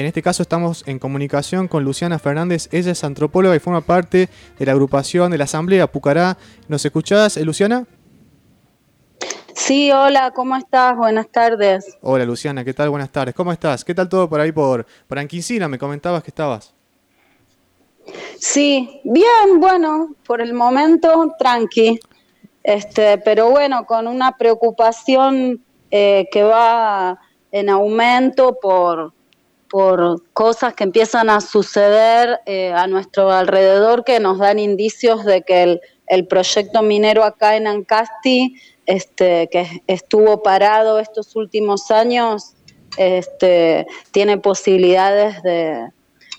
En este caso estamos en comunicación con Luciana Fernández. Ella es antropóloga y forma parte de la agrupación de la Asamblea Pucará. ¿Nos escuchás, eh, Luciana? Sí, hola, ¿cómo estás? Buenas tardes. Hola, Luciana, ¿qué tal? Buenas tardes. ¿Cómo estás? ¿Qué tal todo por ahí por, por? Me comentabas que estabas. Sí, bien, bueno, por el momento tranqui. Este, pero bueno, con una preocupación eh, que va en aumento por, por cosas que empiezan a suceder eh, a nuestro alrededor que nos dan indicios de que el, proyecto minero acá en Ancasti, este, que estuvo parado estos últimos años, este, tiene posibilidades de,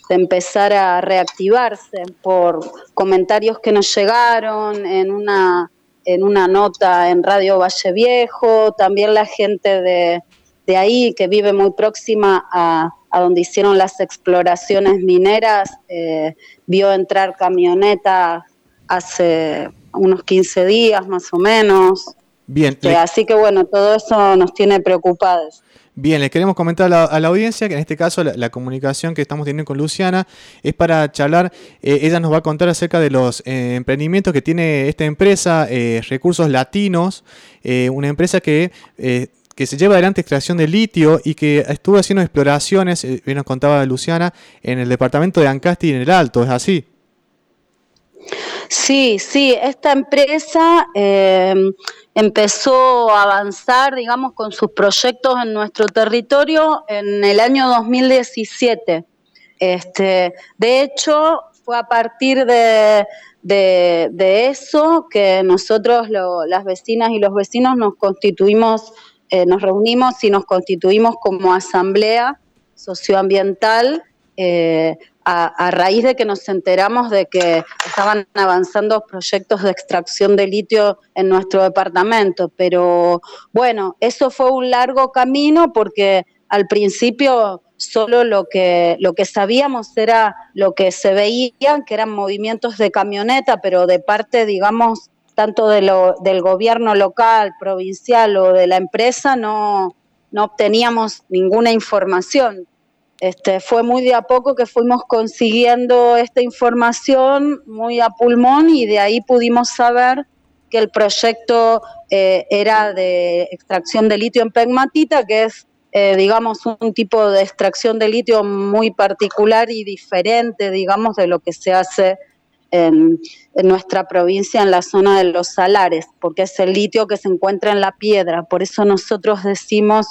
de empezar a reactivarse por comentarios que nos llegaron en una, en una nota en Radio Valle Viejo, también la gente de, de ahí que vive muy próxima a, a donde hicieron las exploraciones mineras, eh, vio entrar camioneta hace unos 15 días más o menos. Bien. Eh, así que bueno, todo eso nos tiene preocupados. Bien, les queremos comentar a la, audiencia que en este caso la, comunicación que estamos teniendo con Luciana es para charlar, eh, ella nos va a contar acerca de los eh, emprendimientos que tiene esta empresa, eh, Recursos Latinos, una empresa que, que se lleva adelante extracción de litio y que estuvo haciendo exploraciones, bien nos contaba Luciana, en el departamento de Ancasti y en el Alto, ¿es así? Sí, sí, esta empresa eh, empezó a avanzar, digamos, con sus proyectos en nuestro territorio en el año 2017. Este, de hecho, fue a partir de, eso que nosotros, las vecinas y los vecinos, nos constituimos, eh, nos reunimos y nos constituimos como asamblea socioambiental eh, a, raíz de que nos enteramos de que estaban avanzando proyectos de extracción de litio en nuestro departamento. Pero bueno, eso fue un largo camino porque al principio solo lo que, lo que sabíamos era lo que se veía, que eran movimientos de camioneta, pero de parte, digamos, tanto de lo, del gobierno local, provincial o de la empresa, no, obteníamos ninguna información. Este, fue muy de a poco que fuimos consiguiendo esta información, muy a pulmón, y de ahí pudimos saber que el proyecto eh, era de extracción de litio en pegmatita, que es, eh, digamos, un tipo de extracción de litio muy particular y diferente, digamos, de lo que se hace en, nuestra provincia, en la zona de los salares, porque es el litio que se encuentra en la piedra. Por eso nosotros decimos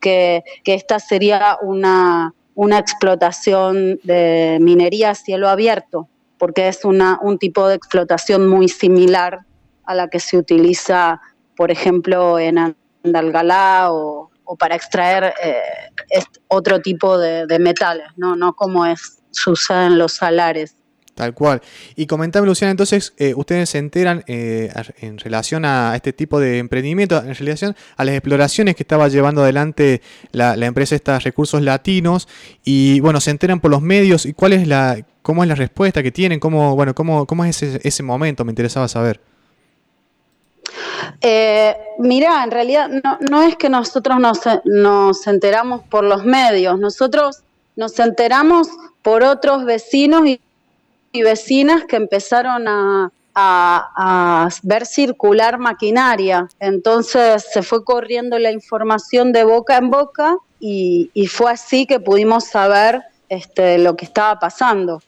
que esta sería una una explotación de minería a cielo abierto, porque es una, un tipo de explotación muy similar a la que se utiliza, por ejemplo, en Andalgalá o, para extraer eh, otro tipo de, metales, ¿no? no como es, sucede en los salares. Tal cual. Y comentame, Luciana, entonces, eh, ustedes se enteran eh, en relación a este tipo de emprendimiento, en relación a las exploraciones que estaba llevando adelante la, empresa estos recursos latinos, y bueno, se enteran por los medios, y cuál es la, cómo es la respuesta que tienen, cómo, bueno, cómo, cómo es ese, ese momento, me interesaba saber. Eh, mira, en realidad no, no, es que nosotros nos, nos enteramos por los medios, nosotros nos enteramos por otros vecinos y y vecinas que empezaron a, ver circular maquinaria. Entonces se fue corriendo la información de boca en boca y, fue así que pudimos saber este, lo que estaba pasando.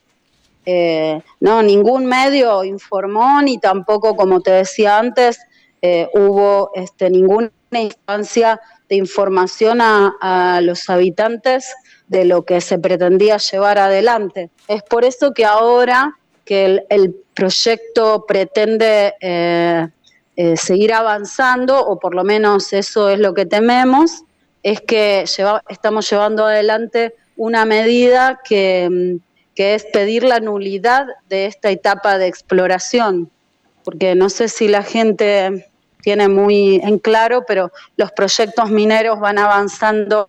Eh, no, ningún medio informó ni tampoco, como te decía antes, eh, hubo este, ninguna instancia de información a los habitantes de lo que se pretendía llevar adelante. Es por eso que ahora que el, proyecto pretende eh, eh, seguir avanzando, o por lo menos eso es lo que tememos, es que estamos llevando adelante una medida que, que es pedir la nulidad de esta etapa de exploración, porque no sé si la gente tiene muy en claro, pero los proyectos mineros van avanzando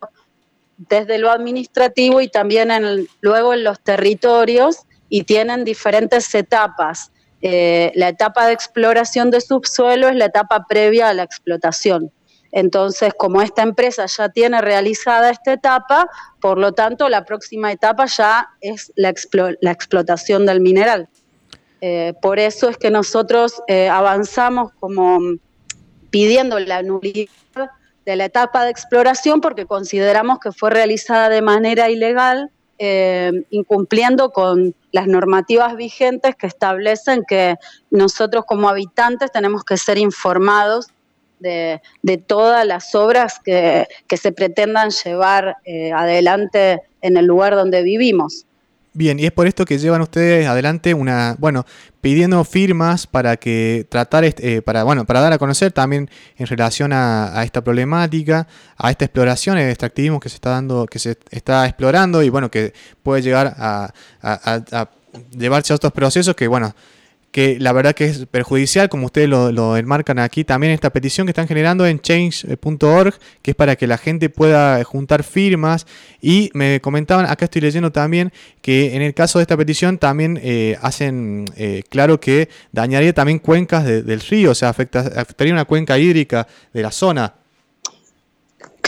desde lo administrativo y también en, luego en los territorios y tienen diferentes etapas. Eh, la etapa de exploración de subsuelo es la etapa previa a la explotación. Entonces, como esta empresa ya tiene realizada esta etapa, por lo tanto, la próxima etapa ya es la, explotación del mineral. Eh, por eso es que nosotros eh, avanzamos como pidiendo la nulidad de la etapa de exploración porque consideramos que fue realizada de manera ilegal, eh, incumpliendo con las normativas vigentes que establecen que nosotros como habitantes tenemos que ser informados de, todas las obras que, se pretendan llevar eh, adelante en el lugar donde vivimos. Bien, y es por esto que llevan ustedes adelante una, bueno, pidiendo firmas para que tratar, eh, para, bueno, para dar a conocer también en relación a, esta problemática, a esta exploración, el extractivismo que se está dando, que se está explorando y bueno, que puede llegar a, a llevarse a otros procesos que, bueno, que la verdad que es perjudicial, como ustedes lo, enmarcan aquí, también esta petición que están generando en change.org, que es para que la gente pueda juntar firmas. Y me comentaban, acá estoy leyendo también, que en el caso de esta petición también eh, hacen eh, claro que dañaría también cuencas del río, o sea, afectaría una cuenca hídrica de la zona.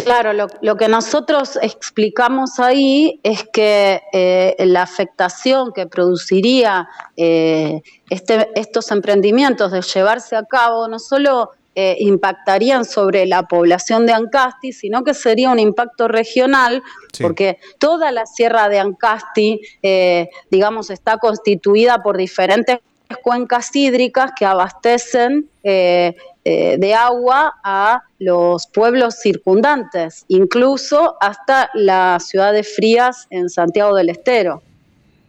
Claro, lo, que nosotros explicamos ahí es que eh, la afectación que produciría eh, este, estos emprendimientos de llevarse a cabo no solo eh, impactarían sobre la población de Ancasti, sino que sería un impacto regional, porque toda la sierra de Ancasti, digamos, está constituida por diferentes cuencas hídricas que abastecen eh, de agua a los pueblos circundantes, incluso hasta la ciudad de Frías en Santiago del Estero.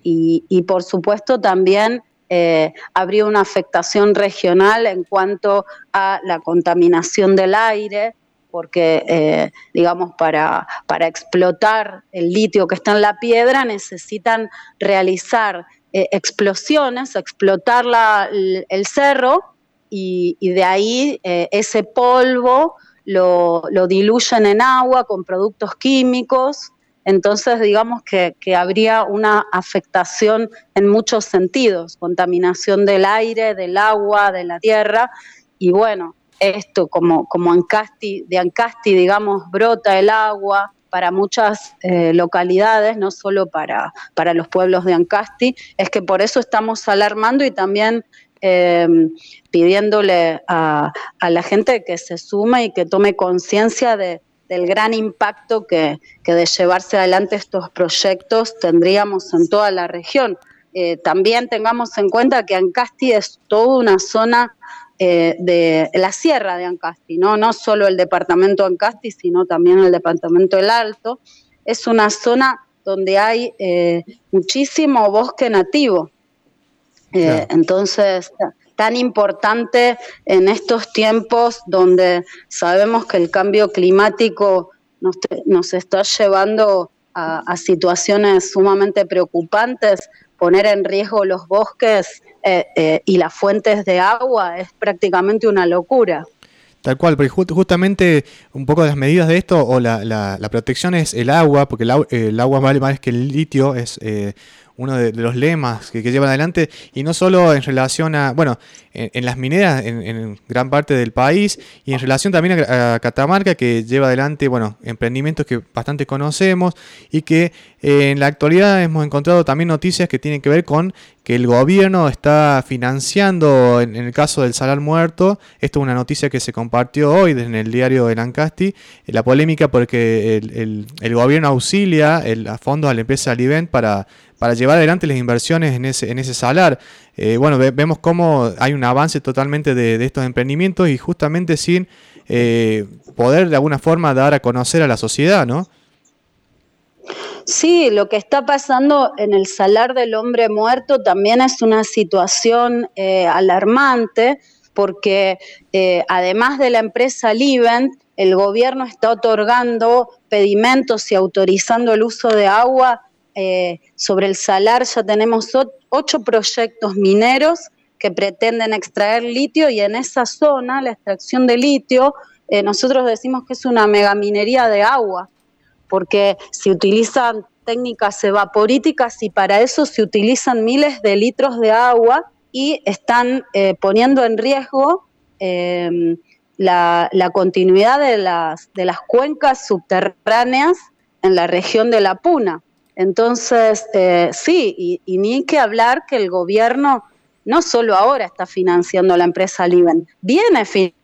Y, por supuesto también eh, habría una afectación regional en cuanto a la contaminación del aire, porque, eh, digamos, para, para, explotar el litio que está en la piedra necesitan realizar explosiones, explotar el cerro y, de ahí eh, ese polvo lo, diluyen en agua con productos químicos. Entonces, digamos que, habría una afectación en muchos sentidos, contaminación del aire, del agua, de la tierra. Y bueno, esto como, como Ancasti, de Ancasti, digamos, brota el agua para muchas eh, localidades, no solo para, para los pueblos de Ancasti, es que por eso estamos alarmando y también Em, pidiéndole a, la gente que se sume y que tome conciencia de, del gran impacto que, de llevarse adelante estos proyectos tendríamos en toda la región. Eh, también tengamos en cuenta que Ancasti es toda una zona eh, de la sierra de Ancasti, ¿no? no solo el departamento Ancasti, sino también el departamento del Alto. Es una zona donde hay eh, muchísimo bosque nativo. Eh, entonces, tan importante en estos tiempos donde sabemos que el cambio climático nos, está llevando a, situaciones sumamente preocupantes, poner en riesgo los bosques eh, eh, y las fuentes de agua es prácticamente una locura. Tal cual, porque justamente un poco de las medidas de esto, o la, la, protección es el agua, porque el, agua vale más que el litio, es uno de, los lemas que, llevan adelante, y no solo en relación a, bueno, en, las mineras en, gran parte del país, y en relación también a, Catamarca, que lleva adelante, bueno, emprendimientos que bastante conocemos, y que eh, en la actualidad hemos encontrado también noticias que tienen que ver con que el gobierno está financiando, en, el caso del Salar Muerto, esto es una noticia que se compartió hoy en el diario de Lancasti, eh, la polémica porque el, el, gobierno auxilia el, a fondos a la empresa Alivent para para llevar adelante las inversiones en ese, en ese salar. Eh, bueno, vemos cómo hay un avance totalmente de, estos emprendimientos y justamente sin eh, poder de alguna forma dar a conocer a la sociedad, ¿no? Sí, lo que está pasando en el salar del hombre muerto también es una situación eh, alarmante porque además de la empresa Livent, el gobierno está otorgando pedimentos y autorizando el uso de agua eh, sobre el salar. Ya tenemos ocho proyectos mineros que pretenden extraer litio y en esa zona la extracción de litio, eh, nosotros decimos que es una megaminería de agua, porque se utilizan técnicas evaporíticas y para eso se utilizan miles de litros de agua y están eh, poniendo en riesgo la, continuidad de las, cuencas subterráneas en la región de la Puna. Entonces, eh, sí, y, ni que hablar que el gobierno no solo ahora está financiando la empresa Liven, viene financiando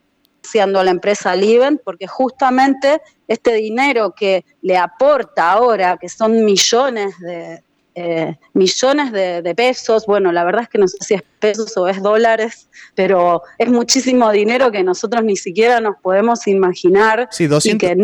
a la empresa Liven porque justamente este dinero que le aporta ahora, que son millones de, eh, millones de, pesos, bueno, la verdad es que no sé si es pesos o es dólares, pero es muchísimo dinero que nosotros ni siquiera nos podemos imaginar. Sí, 200,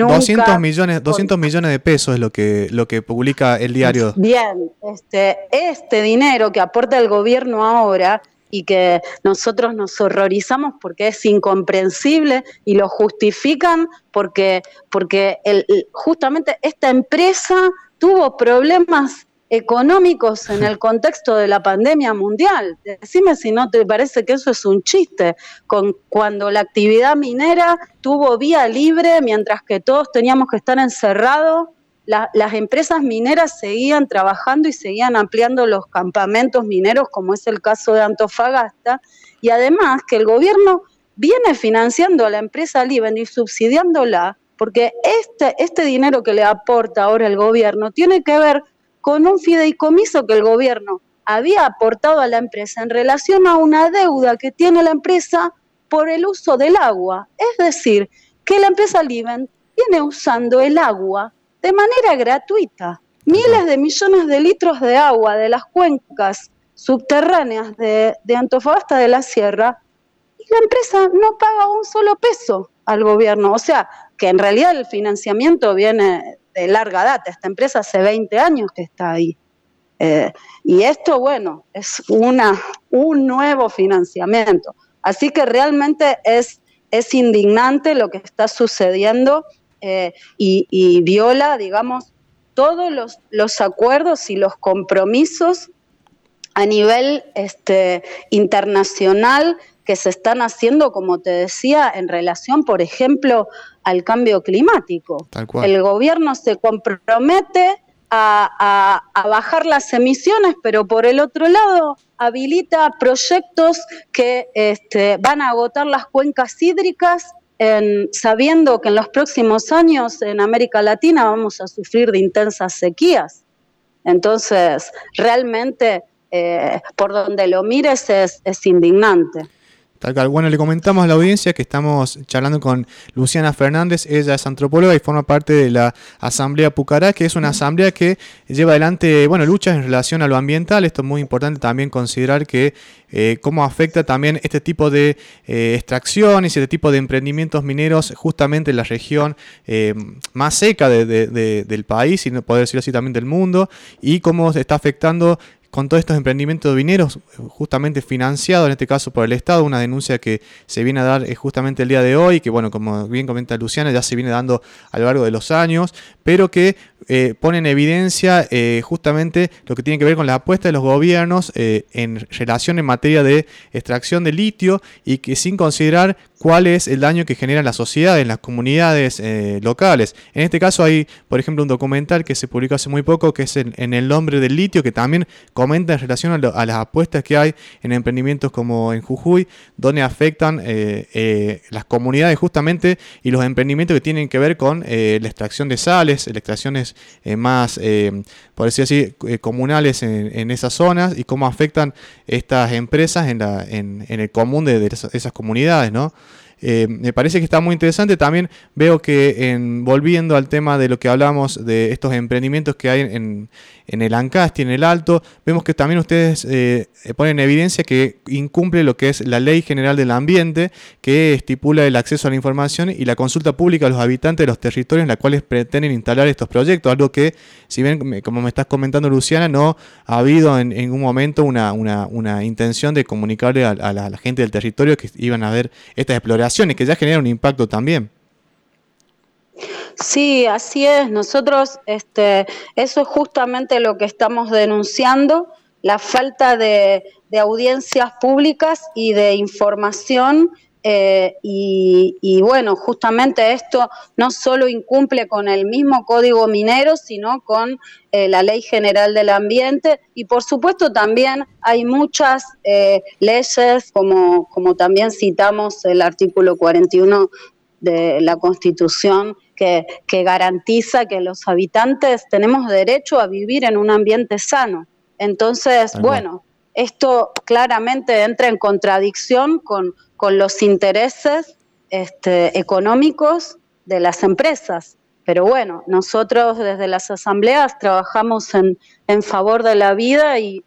millones, 200 millones de pesos es lo que, lo que publica el diario. Bien, este, este dinero que aporta el gobierno ahora y que nosotros nos horrorizamos porque es incomprensible y lo justifican porque, porque el, justamente esta empresa tuvo problemas económicos en el contexto de la pandemia mundial. Decime si no te parece que eso es un chiste, con cuando la actividad minera tuvo vía libre mientras que todos teníamos que estar encerrados, las empresas mineras seguían trabajando y seguían ampliando los campamentos mineros, como es el caso de Antofagasta, y además que el gobierno viene financiando a la empresa Liven y subsidiándola, porque este, este dinero que le aporta ahora el gobierno tiene que ver con un fideicomiso que el gobierno había aportado a la empresa en relación a una deuda que tiene la empresa por el uso del agua. Es decir, que la empresa Liven viene usando el agua de manera gratuita. Miles de millones de litros de agua de las cuencas subterráneas de, de Antofagasta de la Sierra y la empresa no paga un solo peso al gobierno. O sea, que en realidad el financiamiento viene de larga data. Esta empresa hace 20 años que está ahí. Eh, y esto, bueno, es una, un nuevo financiamiento. Así que realmente es, es indignante lo que está sucediendo eh, y, viola, digamos, todos los, los, acuerdos y los compromisos a nivel este, internacional que se están haciendo, como te decía, en relación, por ejemplo, al cambio climático. El gobierno se compromete a, bajar las emisiones, pero por el otro lado habilita proyectos que este, van a agotar las cuencas hídricas, sabiendo que en los próximos años en América Latina vamos a sufrir de intensas sequías. Entonces, realmente, eh, por donde lo mires es indignante. Bueno, le comentamos a la audiencia que estamos charlando con Luciana Fernández. Ella es antropóloga y forma parte de la Asamblea Pucará, que es una asamblea que lleva adelante, bueno, luchas en relación a lo ambiental. Esto es muy importante también considerar que eh, cómo afecta también este tipo de eh, extracciones y este tipo de emprendimientos mineros justamente en la región eh, más seca del país y no poder decirlo así también del mundo y cómo se está afectando con todos estos emprendimientos mineros, justamente financiados en este caso por el Estado, una denuncia que se viene a dar eh, justamente el día de hoy, que bueno, como bien comenta Luciana, ya se viene dando a lo largo de los años, pero que eh, pone en evidencia eh, justamente lo que tiene que ver con la apuesta de los gobiernos en relación en materia de extracción de litio y que sin considerar cuál es el daño que genera en la sociedad, en las comunidades eh, locales. En este caso hay, por ejemplo, un documental que se publicó hace muy poco, que es en, el nombre del litio, que también comenta en relación a, las apuestas que hay en emprendimientos como en Jujuy, donde afectan eh, eh, las comunidades justamente y los emprendimientos que tienen que ver con la extracción de sales, las extracciones más, por decir así, comunales en, esas zonas y cómo afectan estas empresas en, la, en, el común de, esas comunidades, ¿no? Eh, me parece que está muy interesante. También veo que en, volviendo al tema de lo que hablamos de estos emprendimientos que hay en, en el Ancasti, en el Alto, vemos que también ustedes eh, ponen en evidencia que incumple lo que es la Ley General del Ambiente, que estipula el acceso a la información y la consulta pública a los habitantes de los territorios en los cuales pretenden instalar estos proyectos, algo que, si bien, como me estás comentando Luciana, no ha habido en, ningún momento una, intención de comunicarle a, la, a la gente del territorio que iban a haber estas exploraciones, que ya generan un impacto también. Sí, así es. Nosotros, este, eso es justamente lo que estamos denunciando, la falta de, audiencias públicas y de información eh, y, bueno, justamente esto no solo incumple con el mismo código minero, sino con eh, la Ley General del Ambiente y por supuesto también hay muchas eh, leyes, como, como también citamos el artículo 41 de la Constitución, que, que garantiza que los habitantes tenemos derecho a vivir en un ambiente sano. Entonces, bueno, esto claramente entra en contradicción con con los intereses este, económicos de las empresas. Pero bueno, nosotros desde las asambleas trabajamos en, en favor de la vida y,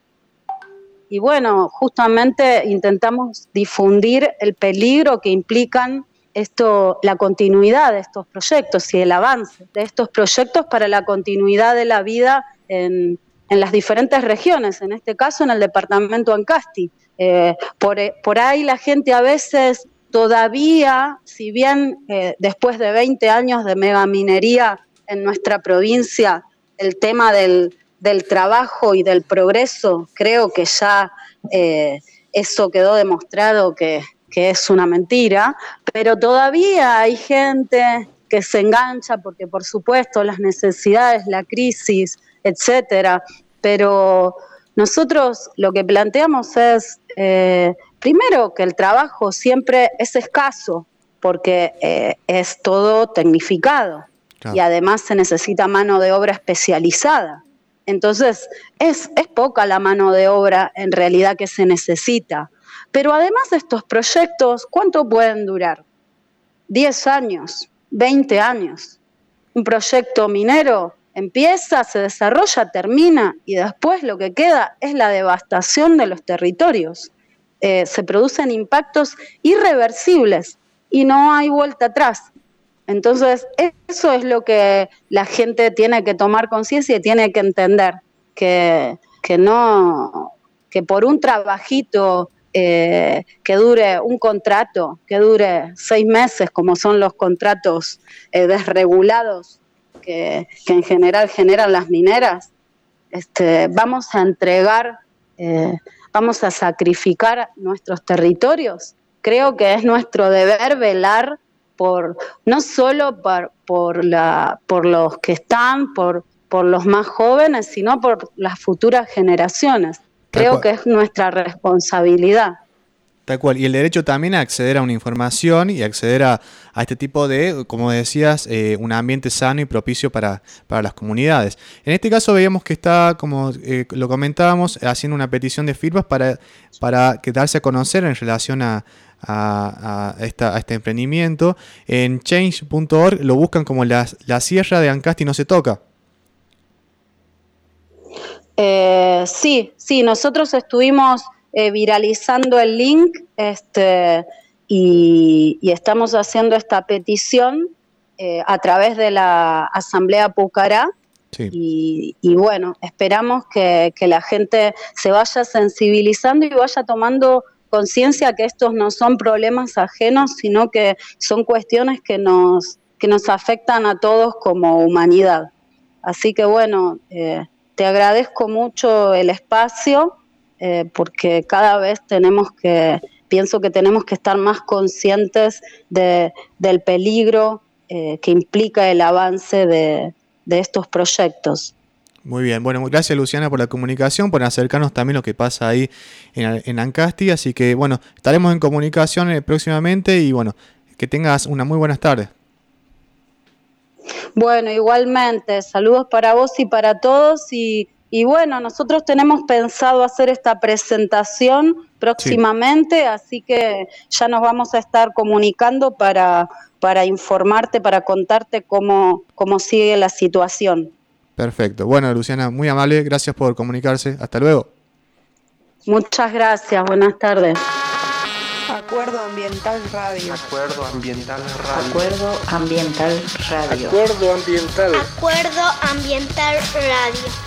y bueno, justamente intentamos difundir el peligro que implican esto, la continuidad de estos proyectos y el avance de estos proyectos para la continuidad de la vida en, en las diferentes regiones, en este caso en el departamento Ancasti. Eh, por, eh, por, ahí la gente a veces todavía, si bien eh, después de 20 años de megaminería en nuestra provincia, el tema del, del trabajo y del progreso, creo que ya eso quedó demostrado que, que es una mentira, pero todavía hay gente que se engancha porque por supuesto las necesidades, la crisis, etcétera, pero nosotros lo que planteamos es, eh, primero, que el trabajo siempre es escaso, porque eh, es todo tecnificado y además se necesita mano de obra especializada. Entonces, es, es poca la mano de obra en realidad que se necesita. Pero además estos proyectos, ¿cuánto pueden durar? 10 años, 20 años. Un proyecto minero empieza, se desarrolla, termina y después lo que queda es la devastación de los territorios. Eh, se producen impactos irreversibles y no hay vuelta atrás. Entonces, eso es lo que la gente tiene que tomar conciencia y tiene que entender, que, no, que por un trabajito eh, que dure un contrato, que dure seis meses, como son los contratos eh, desregulados que, en general generan las mineras, este, vamos a entregar, eh, vamos a sacrificar nuestros territorios. Creo que es nuestro deber velar por no solo por, por, la, por los que están, por, por los más jóvenes, sino por las futuras generaciones. Creo que es nuestra responsabilidad. Tal cual. Y el derecho también a acceder a una información y acceder a, este tipo de, como decías, eh, un ambiente sano y propicio para, las comunidades. En este caso veíamos que está, como eh, lo comentábamos, haciendo una petición de firmas para, para darse a conocer en relación a, este emprendimiento. En change.org lo buscan como la, la sierra de Ancasti no se toca. Eh, sí, sí, nosotros estuvimos eh, viralizando el link este, y, estamos haciendo esta petición eh, a través de la Asamblea Pucará. Y, bueno, esperamos que, la gente se vaya sensibilizando y vaya tomando conciencia que estos no son problemas ajenos, sino que son cuestiones que nos, que nos afectan a todos como humanidad. Así que bueno, eh, te agradezco mucho el espacio eh, porque cada vez tenemos que, pienso que tenemos que estar más conscientes del peligro eh, que implica el avance de, estos proyectos. Muy bien, bueno, gracias Luciana por la comunicación, por acercarnos también lo que pasa ahí en, en Ancasti, así que bueno, estaremos en comunicación eh, próximamente y bueno, que tengas una muy buenas tardes. Bueno, igualmente, saludos para vos y para todos y y bueno, nosotros tenemos pensado hacer esta presentación próximamente, así que ya nos vamos a estar comunicando para, para informarte, para contarte cómo, cómo sigue la situación. Perfecto. Bueno, Luciana, muy amable, gracias por comunicarse. Hasta luego. Muchas gracias, buenas tardes. Acuerdo Ambiental Radio. Acuerdo Ambiental Radio. Acuerdo Ambiental Radio. Acuerdo Ambiental. Acuerdo Ambiental Radio.